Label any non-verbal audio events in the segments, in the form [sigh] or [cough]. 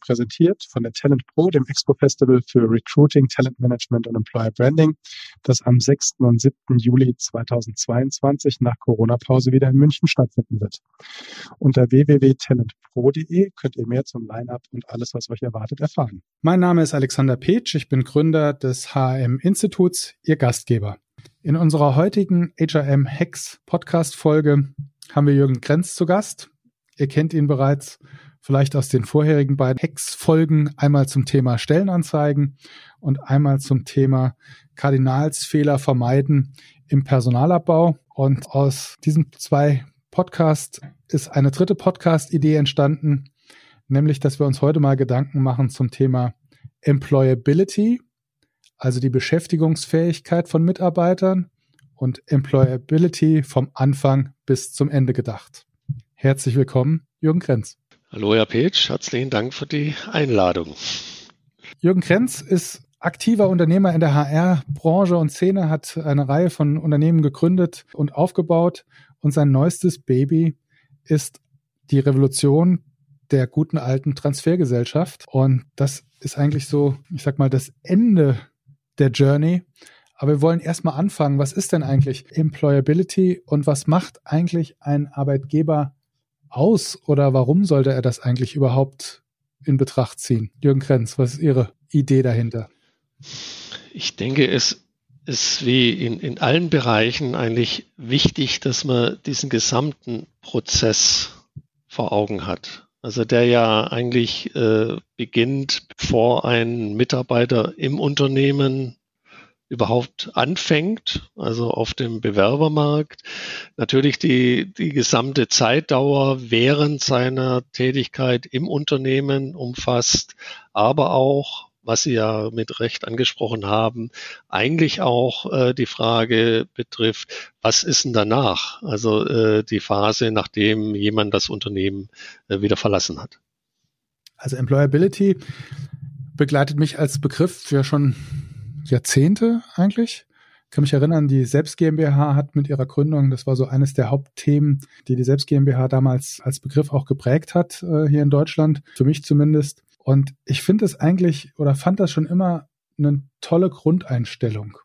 präsentiert von der Talent Pro, dem Expo Festival für Recruiting, Talent Management und Employer Branding, das am 6. und 7. Juli 2022 nach Corona-Pause wieder in München stattfinden wird. Unter www.talentpro.de könnt ihr mehr zum Line-Up und alles, was euch erwartet, erfahren. Mein Name ist Alexander Petsch, ich bin Gründer des HRM Instituts, Ihr Gastgeber. In unserer heutigen HRM Hacks Podcast Folge haben wir Jürgen Grenz zu Gast. Ihr kennt ihn bereits vielleicht aus den vorherigen beiden Hex-Folgen einmal zum Thema Stellenanzeigen und einmal zum Thema Kardinalsfehler vermeiden im Personalabbau. Und aus diesen zwei Podcasts ist eine dritte Podcast-Idee entstanden, nämlich, dass wir uns heute mal Gedanken machen zum Thema Employability, also die Beschäftigungsfähigkeit von Mitarbeitern und Employability vom Anfang bis zum Ende gedacht. Herzlich willkommen, Jürgen Krenz. Hallo, Herr Petsch, herzlichen Dank für die Einladung. Jürgen Krenz ist aktiver Unternehmer in der HR-Branche und Szene, hat eine Reihe von Unternehmen gegründet und aufgebaut und sein neuestes Baby ist die Revolution der guten alten Transfergesellschaft. Und das ist eigentlich so, ich sag mal, das Ende der Journey. Aber wir wollen erstmal anfangen. Was ist denn eigentlich Employability und was macht eigentlich ein Arbeitgeber aus oder warum sollte er das eigentlich überhaupt in Betracht ziehen? Jürgen Krenz, was ist Ihre Idee dahinter? Ich denke, es ist wie in, in allen Bereichen eigentlich wichtig, dass man diesen gesamten Prozess vor Augen hat. Also der ja eigentlich äh, beginnt, bevor ein Mitarbeiter im Unternehmen überhaupt anfängt, also auf dem Bewerbermarkt. Natürlich die, die gesamte Zeitdauer während seiner Tätigkeit im Unternehmen umfasst, aber auch, was Sie ja mit Recht angesprochen haben, eigentlich auch äh, die Frage betrifft, was ist denn danach? Also äh, die Phase, nachdem jemand das Unternehmen äh, wieder verlassen hat. Also Employability begleitet mich als Begriff ja schon Jahrzehnte eigentlich. Ich kann mich erinnern, die Selbst GmbH hat mit ihrer Gründung, das war so eines der Hauptthemen, die die Selbst GmbH damals als Begriff auch geprägt hat, äh, hier in Deutschland, für mich zumindest. Und ich finde es eigentlich oder fand das schon immer eine tolle Grundeinstellung.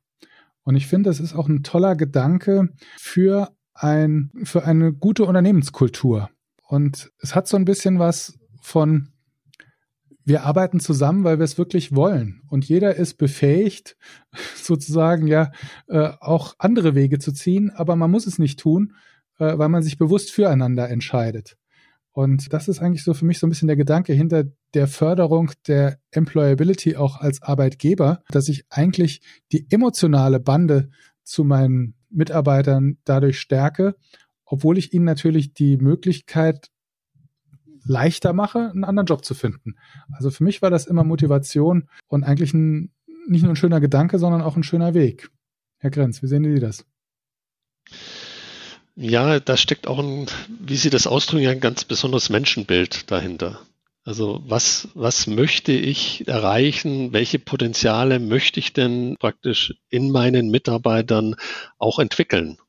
Und ich finde, es ist auch ein toller Gedanke für ein, für eine gute Unternehmenskultur. Und es hat so ein bisschen was von wir arbeiten zusammen, weil wir es wirklich wollen. Und jeder ist befähigt, [laughs] sozusagen ja äh, auch andere Wege zu ziehen, aber man muss es nicht tun, äh, weil man sich bewusst füreinander entscheidet. Und das ist eigentlich so für mich so ein bisschen der Gedanke hinter der Förderung der Employability auch als Arbeitgeber, dass ich eigentlich die emotionale Bande zu meinen Mitarbeitern dadurch stärke, obwohl ich ihnen natürlich die Möglichkeit leichter mache, einen anderen Job zu finden. Also für mich war das immer Motivation und eigentlich ein, nicht nur ein schöner Gedanke, sondern auch ein schöner Weg. Herr Grenz, wie sehen Sie das? Ja, da steckt auch ein, wie Sie das ausdrücken, ein ganz besonderes Menschenbild dahinter. Also was, was möchte ich erreichen? Welche Potenziale möchte ich denn praktisch in meinen Mitarbeitern auch entwickeln?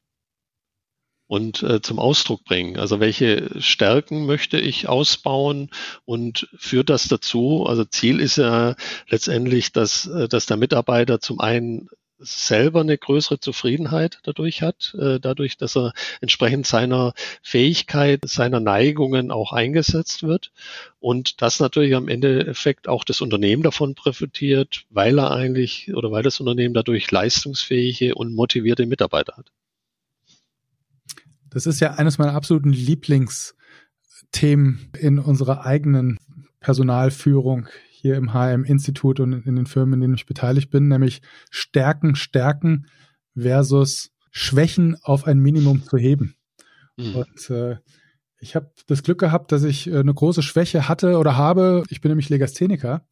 Und äh, zum Ausdruck bringen. Also welche Stärken möchte ich ausbauen und führt das dazu? Also Ziel ist ja letztendlich, dass, äh, dass der Mitarbeiter zum einen selber eine größere Zufriedenheit dadurch hat, äh, dadurch, dass er entsprechend seiner Fähigkeit, seiner Neigungen auch eingesetzt wird und das natürlich am Endeffekt auch das Unternehmen davon profitiert, weil er eigentlich oder weil das Unternehmen dadurch leistungsfähige und motivierte Mitarbeiter hat. Das ist ja eines meiner absoluten Lieblingsthemen in unserer eigenen Personalführung hier im HM-Institut und in den Firmen, in denen ich beteiligt bin, nämlich Stärken, Stärken versus Schwächen auf ein Minimum zu heben. Mhm. Und äh, ich habe das Glück gehabt, dass ich äh, eine große Schwäche hatte oder habe. Ich bin nämlich Legastheniker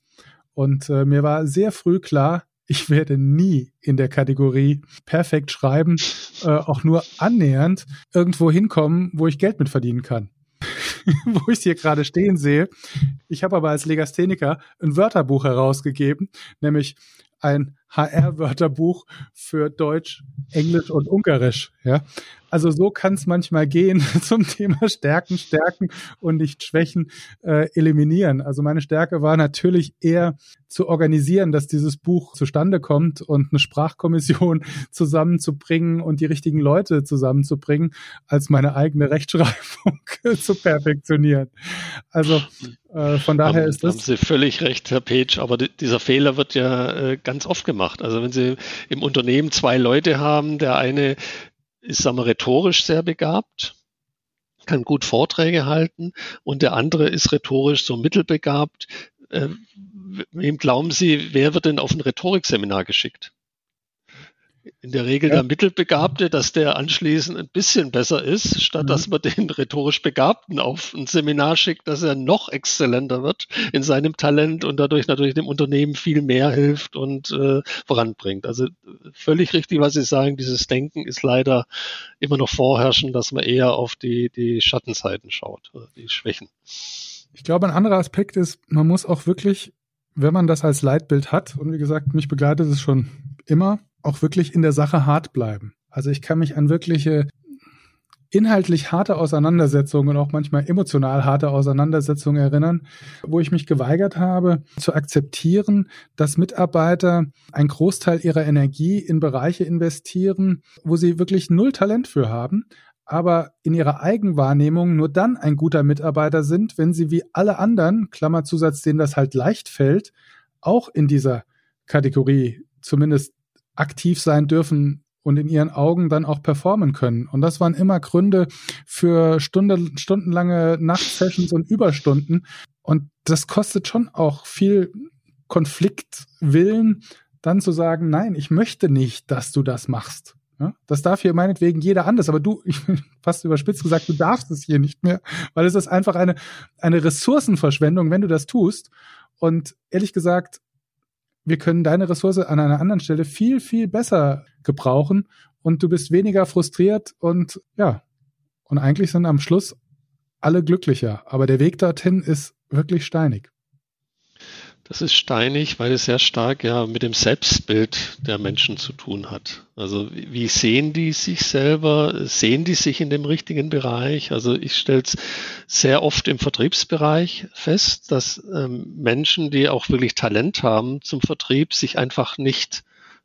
und äh, mir war sehr früh klar, ich werde nie in der Kategorie perfekt schreiben, [laughs] äh, auch nur annähernd irgendwo hinkommen, wo ich Geld mit verdienen kann. [laughs] wo ich es hier gerade stehen sehe. Ich habe aber als Legastheniker ein Wörterbuch herausgegeben, nämlich ein HR-Wörterbuch für Deutsch, Englisch und Ungarisch. Ja, also so kann es manchmal gehen [laughs] zum Thema Stärken, Stärken und nicht Schwächen äh, eliminieren. Also meine Stärke war natürlich eher zu organisieren, dass dieses Buch zustande kommt und eine Sprachkommission [laughs] zusammenzubringen und die richtigen Leute zusammenzubringen, als meine eigene Rechtschreibung [laughs] zu perfektionieren. Also äh, von daher haben, ist das. Haben Sie völlig recht, Herr Page, aber dieser Fehler wird ja äh, ganz oft gemacht. Also wenn Sie im Unternehmen zwei Leute haben, der eine ist, sagen wir, rhetorisch sehr begabt, kann gut Vorträge halten und der andere ist rhetorisch so mittelbegabt. Äh, wem glauben Sie, wer wird denn auf ein Rhetorikseminar geschickt? In der Regel ja. der Mittelbegabte, dass der anschließend ein bisschen besser ist, statt mhm. dass man den rhetorisch Begabten auf ein Seminar schickt, dass er noch exzellenter wird in seinem Talent und dadurch natürlich dem Unternehmen viel mehr hilft und äh, voranbringt. Also völlig richtig, was Sie sagen, dieses Denken ist leider immer noch vorherrschend, dass man eher auf die, die Schattenseiten schaut, die Schwächen. Ich glaube, ein anderer Aspekt ist, man muss auch wirklich, wenn man das als Leitbild hat, und wie gesagt, mich begleitet es schon immer, auch wirklich in der Sache hart bleiben. Also ich kann mich an wirkliche inhaltlich harte Auseinandersetzungen und auch manchmal emotional harte Auseinandersetzungen erinnern, wo ich mich geweigert habe zu akzeptieren, dass Mitarbeiter einen Großteil ihrer Energie in Bereiche investieren, wo sie wirklich null Talent für haben, aber in ihrer Eigenwahrnehmung nur dann ein guter Mitarbeiter sind, wenn sie wie alle anderen, Klammerzusatz, denen das halt leicht fällt, auch in dieser Kategorie zumindest aktiv sein dürfen und in ihren Augen dann auch performen können. Und das waren immer Gründe für Stunde, stundenlange Nachtsessions und Überstunden. Und das kostet schon auch viel Konfliktwillen, dann zu sagen, nein, ich möchte nicht, dass du das machst. Ja, das darf hier meinetwegen jeder anders, aber du, [laughs] ich bin fast überspitzt gesagt, du darfst es hier nicht mehr, weil es ist einfach eine, eine Ressourcenverschwendung, wenn du das tust. Und ehrlich gesagt, wir können deine Ressource an einer anderen Stelle viel, viel besser gebrauchen und du bist weniger frustriert und ja, und eigentlich sind am Schluss alle glücklicher. Aber der Weg dorthin ist wirklich steinig. Das ist steinig, weil es sehr stark ja mit dem Selbstbild der Menschen zu tun hat. Also wie sehen die sich selber? Sehen die sich in dem richtigen Bereich? Also ich stelle es sehr oft im Vertriebsbereich fest, dass ähm, Menschen, die auch wirklich Talent haben zum Vertrieb, sich einfach nicht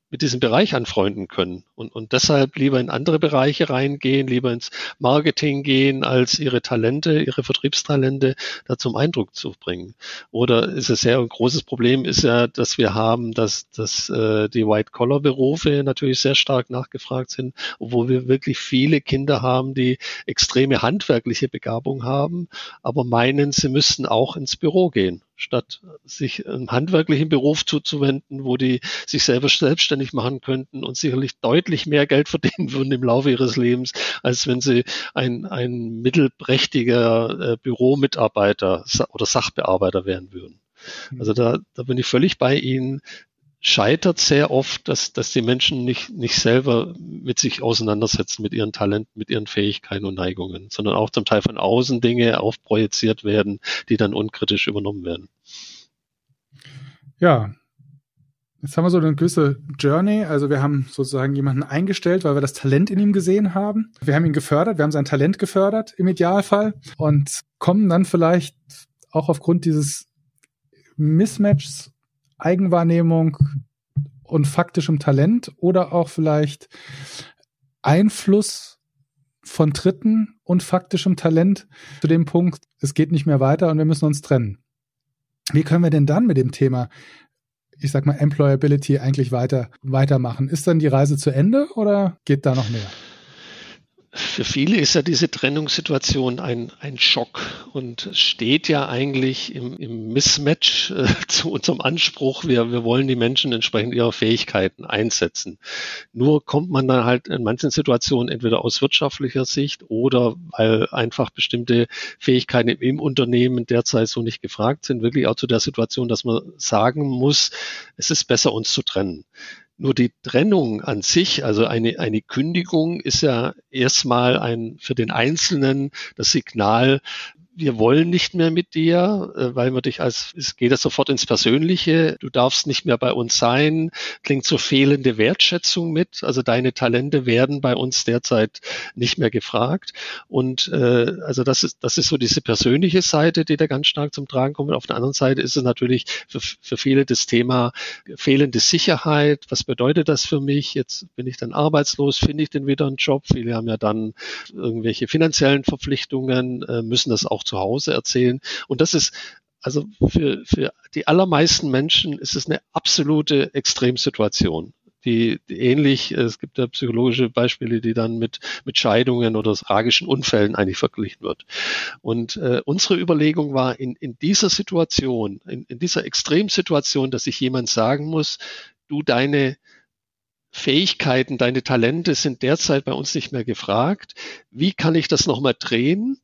mit diesem Bereich anfreunden können und, und deshalb lieber in andere Bereiche reingehen, lieber ins Marketing gehen, als ihre Talente, ihre Vertriebstalente da zum Eindruck zu bringen. Oder ist es sehr ein großes Problem ist ja, dass wir haben, dass, dass äh, die White-Collar-Berufe natürlich sehr stark nachgefragt sind, obwohl wir wirklich viele Kinder haben, die extreme handwerkliche Begabung haben, aber meinen, sie müssten auch ins Büro gehen statt sich einem handwerklichen Beruf zuzuwenden, wo die sich selber selbstständig machen könnten und sicherlich deutlich mehr Geld verdienen würden im Laufe ihres Lebens, als wenn sie ein, ein mittelprächtiger äh, Büromitarbeiter oder Sachbearbeiter werden würden. Hm. Also da, da bin ich völlig bei Ihnen scheitert sehr oft, dass, dass die Menschen nicht, nicht selber mit sich auseinandersetzen, mit ihren Talenten, mit ihren Fähigkeiten und Neigungen, sondern auch zum Teil von außen Dinge aufprojiziert werden, die dann unkritisch übernommen werden. Ja, Jetzt haben wir so eine gewisse Journey. Also wir haben sozusagen jemanden eingestellt, weil wir das Talent in ihm gesehen haben. Wir haben ihn gefördert, wir haben sein Talent gefördert im Idealfall und kommen dann vielleicht auch aufgrund dieses Mismatchs Eigenwahrnehmung und faktischem Talent oder auch vielleicht Einfluss von Dritten und faktischem Talent zu dem Punkt, es geht nicht mehr weiter und wir müssen uns trennen. Wie können wir denn dann mit dem Thema, ich sag mal, Employability eigentlich weiter, weitermachen? Ist dann die Reise zu Ende oder geht da noch mehr? Für viele ist ja diese Trennungssituation ein, ein Schock und steht ja eigentlich im, im Mismatch äh, [laughs] zu unserem Anspruch, wir, wir wollen die Menschen entsprechend ihrer Fähigkeiten einsetzen. Nur kommt man dann halt in manchen Situationen entweder aus wirtschaftlicher Sicht oder weil einfach bestimmte Fähigkeiten im Unternehmen derzeit so nicht gefragt sind, wirklich auch zu der Situation, dass man sagen muss, es ist besser, uns zu trennen. Nur die Trennung an sich, also eine, eine Kündigung ist ja erstmal ein, für den Einzelnen das Signal, wir wollen nicht mehr mit dir, äh, weil wir dich als, es geht ja sofort ins Persönliche, du darfst nicht mehr bei uns sein, klingt so fehlende Wertschätzung mit, also deine Talente werden bei uns derzeit nicht mehr gefragt. Und äh, also das ist, das ist so diese persönliche Seite, die da ganz stark zum Tragen kommt. Auf der anderen Seite ist es natürlich für, für viele das Thema fehlende Sicherheit, was bedeutet das für mich, jetzt bin ich dann arbeitslos, finde ich denn wieder einen Job, viele haben ja dann irgendwelche finanziellen Verpflichtungen, äh, müssen das auch zu Hause erzählen. Und das ist also für, für die allermeisten Menschen ist es eine absolute Extremsituation. Die, die ähnlich, es gibt ja psychologische Beispiele, die dann mit, mit Scheidungen oder tragischen Unfällen eigentlich verglichen wird. Und äh, unsere Überlegung war, in, in dieser Situation, in, in dieser Extremsituation, dass sich jemand sagen muss, du deine Fähigkeiten, deine Talente sind derzeit bei uns nicht mehr gefragt. Wie kann ich das nochmal drehen?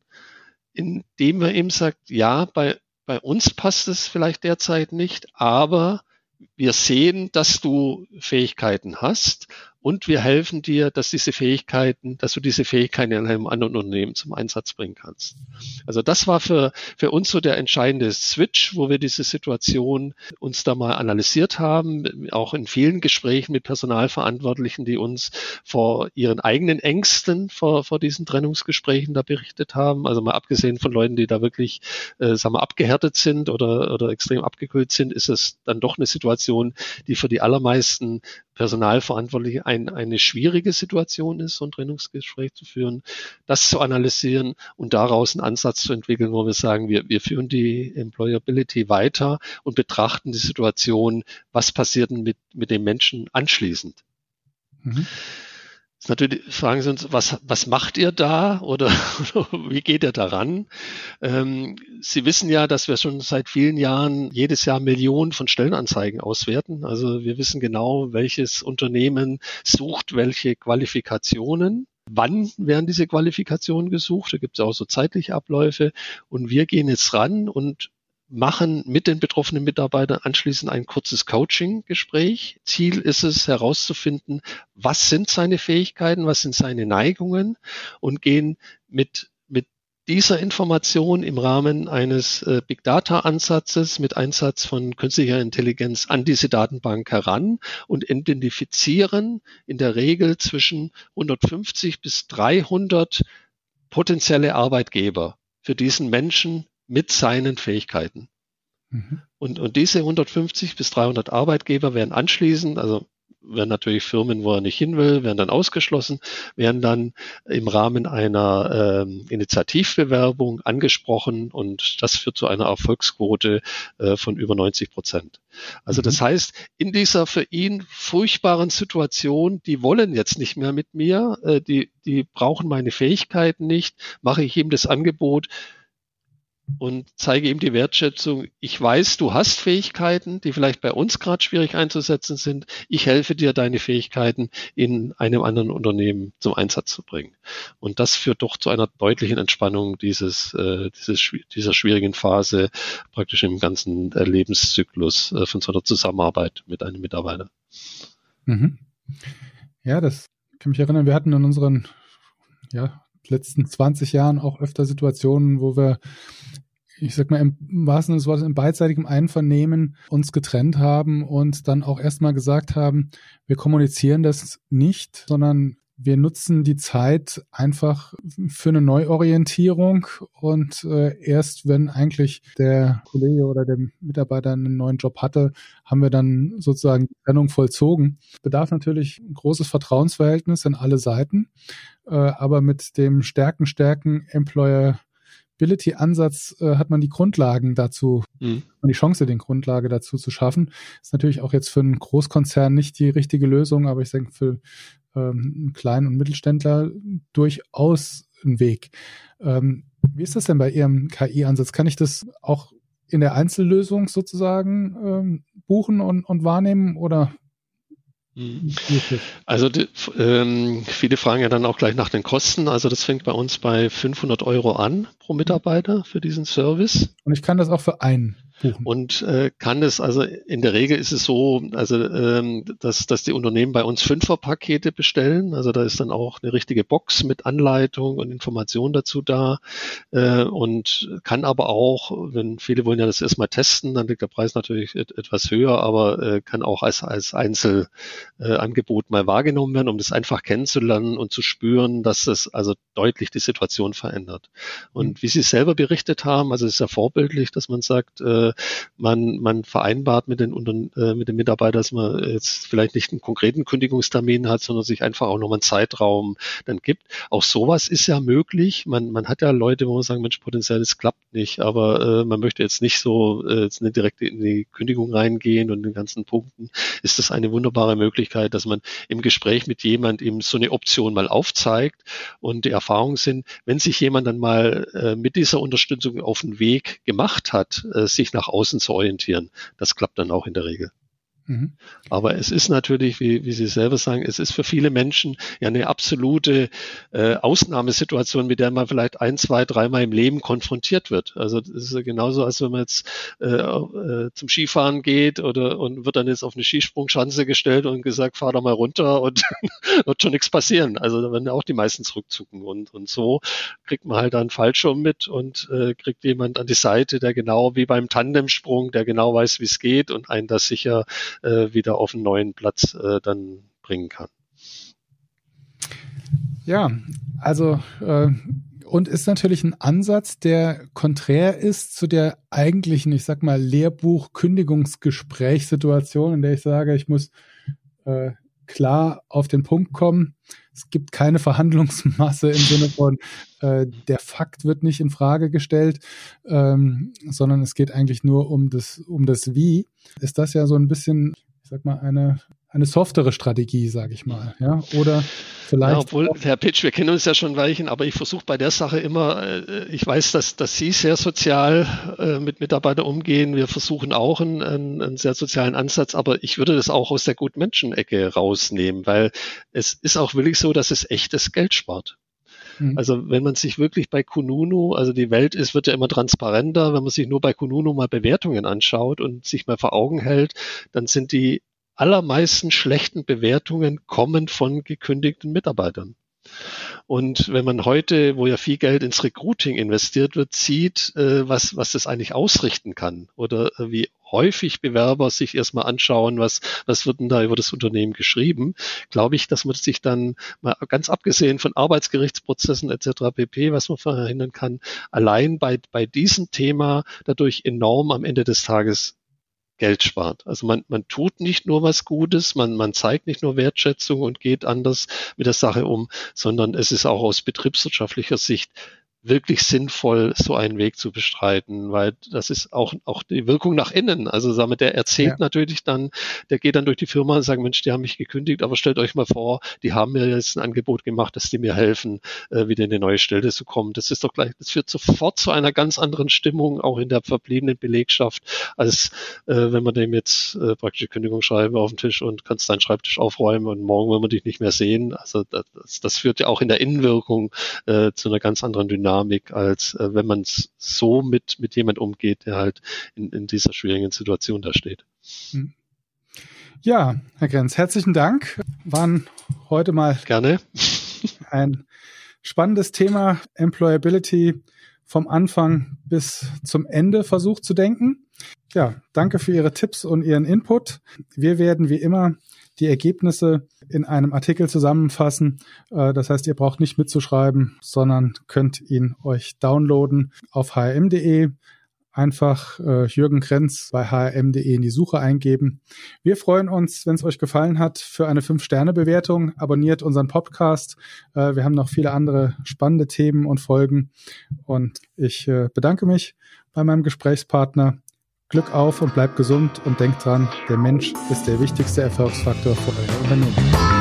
Indem er eben sagt, ja, bei, bei uns passt es vielleicht derzeit nicht, aber wir sehen, dass du Fähigkeiten hast und wir helfen dir, dass diese Fähigkeiten, dass du diese Fähigkeiten in einem anderen Unternehmen zum Einsatz bringen kannst. Also das war für, für uns so der entscheidende Switch, wo wir diese Situation uns da mal analysiert haben, auch in vielen Gesprächen mit Personalverantwortlichen, die uns vor ihren eigenen Ängsten vor, vor diesen Trennungsgesprächen da berichtet haben. Also mal abgesehen von Leuten, die da wirklich, äh, sagen wir, abgehärtet sind oder, oder extrem abgekühlt sind, ist es dann doch eine Situation, die für die allermeisten Personalverantwortliche ein, eine schwierige Situation ist, so ein Trennungsgespräch zu führen, das zu analysieren und daraus einen Ansatz zu entwickeln, wo wir sagen, wir, wir führen die Employability weiter und betrachten die Situation, was passiert denn mit, mit dem Menschen anschließend. Mhm natürlich fragen Sie uns, was, was macht ihr da oder, oder wie geht ihr daran? Ähm, Sie wissen ja, dass wir schon seit vielen Jahren jedes Jahr Millionen von Stellenanzeigen auswerten. Also wir wissen genau, welches Unternehmen sucht welche Qualifikationen. Wann werden diese Qualifikationen gesucht? Da gibt es auch so zeitliche Abläufe. Und wir gehen jetzt ran und machen mit den betroffenen Mitarbeitern anschließend ein kurzes Coaching-Gespräch. Ziel ist es herauszufinden, was sind seine Fähigkeiten, was sind seine Neigungen und gehen mit, mit dieser Information im Rahmen eines äh, Big Data Ansatzes mit Einsatz von künstlicher Intelligenz an diese Datenbank heran und identifizieren in der Regel zwischen 150 bis 300 potenzielle Arbeitgeber für diesen Menschen mit seinen Fähigkeiten. Mhm. Und, und diese 150 bis 300 Arbeitgeber werden anschließend, also werden natürlich Firmen, wo er nicht hin will, werden dann ausgeschlossen, werden dann im Rahmen einer ähm, Initiativbewerbung angesprochen und das führt zu einer Erfolgsquote äh, von über 90 Prozent. Also mhm. das heißt, in dieser für ihn furchtbaren Situation, die wollen jetzt nicht mehr mit mir, äh, die, die brauchen meine Fähigkeiten nicht, mache ich ihm das Angebot, und zeige ihm die Wertschätzung. Ich weiß, du hast Fähigkeiten, die vielleicht bei uns gerade schwierig einzusetzen sind. Ich helfe dir, deine Fähigkeiten in einem anderen Unternehmen zum Einsatz zu bringen. Und das führt doch zu einer deutlichen Entspannung dieses, äh, dieses dieser schwierigen Phase praktisch im ganzen Lebenszyklus äh, von so einer Zusammenarbeit mit einem Mitarbeiter. Mhm. Ja, das kann mich erinnern. Wir hatten in unseren ja, letzten 20 Jahren auch öfter Situationen, wo wir ich sag mal, im wahrsten Sinne des Wortes, im beidseitigen Einvernehmen uns getrennt haben und dann auch erstmal gesagt haben, wir kommunizieren das nicht, sondern wir nutzen die Zeit einfach für eine Neuorientierung und äh, erst wenn eigentlich der Kollege oder der Mitarbeiter einen neuen Job hatte, haben wir dann sozusagen die Trennung vollzogen. Bedarf natürlich ein großes Vertrauensverhältnis an alle Seiten, äh, aber mit dem Stärken, Stärken Employer Ability-Ansatz äh, hat man die Grundlagen dazu, mhm. die Chance, den Grundlage dazu zu schaffen. Ist natürlich auch jetzt für einen Großkonzern nicht die richtige Lösung, aber ich denke, für ähm, Klein- und Mittelständler durchaus ein Weg. Ähm, wie ist das denn bei Ihrem KI-Ansatz? Kann ich das auch in der Einzellösung sozusagen ähm, buchen und, und wahrnehmen oder. Also die, ähm, viele fragen ja dann auch gleich nach den Kosten. Also das fängt bei uns bei 500 Euro an pro Mitarbeiter für diesen Service. Und ich kann das auch für einen buchen. Und äh, kann es, also in der Regel ist es so, also ähm, dass, dass die Unternehmen bei uns Fünferpakete bestellen. Also da ist dann auch eine richtige Box mit Anleitung und Information dazu da. Äh, und kann aber auch, wenn viele wollen ja das erstmal testen, dann liegt der Preis natürlich et etwas höher, aber äh, kann auch als, als Einzelangebot äh, mal wahrgenommen werden, um das einfach kennenzulernen und zu spüren, dass es also deutlich die Situation verändert. Und mhm. wie Sie selber berichtet haben, also es ist ja vorbildlich, dass man sagt, äh, äh, man, man vereinbart mit den, äh, mit den Mitarbeitern, dass man jetzt vielleicht nicht einen konkreten Kündigungstermin hat, sondern sich einfach auch nochmal einen Zeitraum dann gibt. Auch sowas ist ja möglich. Man, man hat ja Leute, wo man sagen, Mensch, potenziell, es klappt nicht, aber äh, man möchte jetzt nicht so äh, jetzt nicht direkt in die Kündigung reingehen und den ganzen Punkten. Ist das eine wunderbare Möglichkeit, dass man im Gespräch mit jemand eben so eine Option mal aufzeigt und die Erfahrungen sind, wenn sich jemand dann mal äh, mit dieser Unterstützung auf den Weg gemacht hat, äh, sich nach außen zu orientieren. Das klappt dann auch in der Regel. Mhm. Aber es ist natürlich, wie, wie Sie selber sagen, es ist für viele Menschen ja eine absolute äh, Ausnahmesituation, mit der man vielleicht ein, zwei, dreimal im Leben konfrontiert wird. Also das ist ja genauso, als wenn man jetzt äh, äh, zum Skifahren geht oder und wird dann jetzt auf eine Skisprungschanze gestellt und gesagt, fahr da mal runter und [laughs] wird schon nichts passieren. Also da werden ja auch die meisten zurückzucken. Und, und so kriegt man halt dann Fallschirm mit und äh, kriegt jemand an die Seite, der genau wie beim Tandemsprung, der genau weiß, wie es geht und einen das sicher äh, wieder auf einen neuen Platz äh, dann bringen kann. Ja, also äh, und ist natürlich ein Ansatz, der konträr ist zu der eigentlichen, ich sag mal, Lehrbuch-Kündigungsgesprächssituation, in der ich sage, ich muss äh, klar auf den Punkt kommen. Es gibt keine [laughs] Verhandlungsmasse im Sinne von, äh, der Fakt wird nicht in Frage gestellt, ähm, sondern es geht eigentlich nur um das, um das Wie. Ist das ja so ein bisschen, ich sag mal, eine eine softere Strategie, sage ich mal. Ja? Oder vielleicht. Ja, obwohl, Herr Pitsch, wir kennen uns ja schon Weichen, aber ich versuche bei der Sache immer, äh, ich weiß, dass, dass Sie sehr sozial äh, mit Mitarbeitern umgehen. Wir versuchen auch einen, einen, einen sehr sozialen Ansatz, aber ich würde das auch aus der Gutmenschen-Ecke rausnehmen, weil es ist auch wirklich so, dass es echtes Geld spart. Mhm. Also wenn man sich wirklich bei Kununu, also die Welt ist, wird ja immer transparenter, wenn man sich nur bei Kununu mal Bewertungen anschaut und sich mal vor Augen hält, dann sind die allermeisten schlechten Bewertungen kommen von gekündigten Mitarbeitern. Und wenn man heute, wo ja viel Geld ins Recruiting investiert wird, sieht, äh, was, was das eigentlich ausrichten kann oder äh, wie häufig Bewerber sich erstmal anschauen, was, was wird denn da über das Unternehmen geschrieben, glaube ich, dass man sich dann mal ganz abgesehen von Arbeitsgerichtsprozessen etc. pp, was man verhindern kann, allein bei, bei diesem Thema dadurch enorm am Ende des Tages Geld spart. Also man, man tut nicht nur was Gutes, man, man zeigt nicht nur Wertschätzung und geht anders mit der Sache um, sondern es ist auch aus betriebswirtschaftlicher Sicht wirklich sinnvoll, so einen Weg zu bestreiten, weil das ist auch, auch die Wirkung nach innen. Also sagen wir, der erzählt ja. natürlich dann, der geht dann durch die Firma und sagt, Mensch, die haben mich gekündigt, aber stellt euch mal vor, die haben mir jetzt ein Angebot gemacht, dass die mir helfen, äh, wieder in eine neue Stelle zu kommen. Das ist doch gleich, das führt sofort zu einer ganz anderen Stimmung, auch in der verbliebenen Belegschaft, als äh, wenn man dem jetzt äh, praktisch die Kündigung schreiben auf den Tisch und kannst deinen Schreibtisch aufräumen und morgen will man dich nicht mehr sehen. Also das, das führt ja auch in der Innenwirkung äh, zu einer ganz anderen Dynamik. Dynamik, als äh, wenn man so mit, mit jemand umgeht, der halt in, in dieser schwierigen Situation da steht. Hm. Ja, Herr Grenz, herzlichen Dank. Waren heute mal gerne [laughs] ein spannendes Thema Employability vom Anfang bis zum Ende versucht zu denken. Ja, danke für Ihre Tipps und Ihren Input. Wir werden wie immer die Ergebnisse in einem Artikel zusammenfassen. Äh, das heißt, ihr braucht nicht mitzuschreiben, sondern könnt ihn euch downloaden auf hrm.de. Einfach äh, Jürgen Krenz bei hrm.de in die Suche eingeben. Wir freuen uns, wenn es euch gefallen hat, für eine 5-Sterne-Bewertung. Abonniert unseren Podcast. Äh, wir haben noch viele andere spannende Themen und Folgen. Und ich bedanke mich bei meinem Gesprächspartner Glück auf und bleibt gesund und denkt dran, der Mensch ist der wichtigste Erfolgsfaktor für euer Unternehmen.